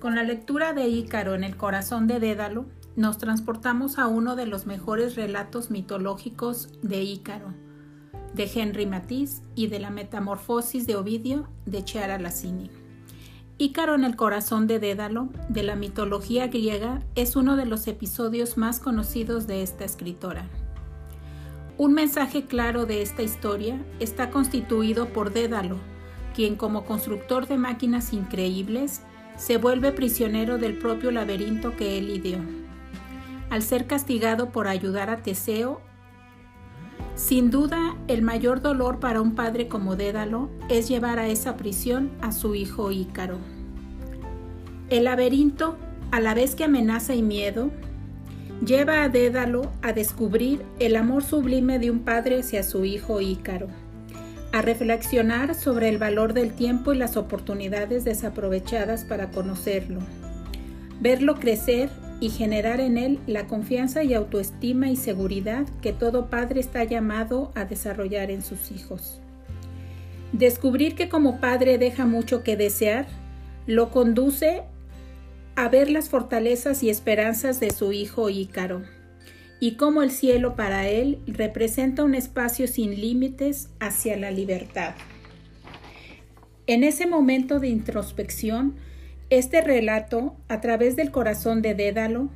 Con la lectura de Ícaro en el corazón de Dédalo, nos transportamos a uno de los mejores relatos mitológicos de Ícaro, de Henry Matisse y de la Metamorfosis de Ovidio de Chiara Lassini. Ícaro en el corazón de Dédalo, de la mitología griega, es uno de los episodios más conocidos de esta escritora. Un mensaje claro de esta historia está constituido por Dédalo, quien como constructor de máquinas increíbles se vuelve prisionero del propio laberinto que él ideó. Al ser castigado por ayudar a Teseo, sin duda el mayor dolor para un padre como Dédalo es llevar a esa prisión a su hijo Ícaro. El laberinto, a la vez que amenaza y miedo, lleva a Dédalo a descubrir el amor sublime de un padre hacia su hijo Ícaro a reflexionar sobre el valor del tiempo y las oportunidades desaprovechadas para conocerlo, verlo crecer y generar en él la confianza y autoestima y seguridad que todo padre está llamado a desarrollar en sus hijos. Descubrir que como padre deja mucho que desear, lo conduce a ver las fortalezas y esperanzas de su hijo Ícaro y cómo el cielo para él representa un espacio sin límites hacia la libertad. En ese momento de introspección, este relato, a través del corazón de Dédalo,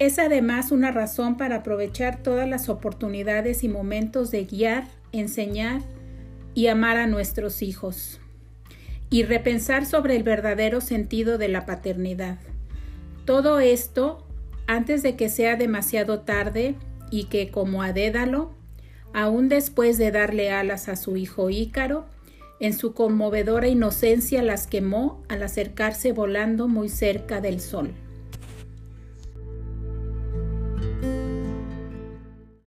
es además una razón para aprovechar todas las oportunidades y momentos de guiar, enseñar y amar a nuestros hijos, y repensar sobre el verdadero sentido de la paternidad. Todo esto antes de que sea demasiado tarde y que, como a Dédalo, aún después de darle alas a su hijo Ícaro, en su conmovedora inocencia las quemó al acercarse volando muy cerca del sol.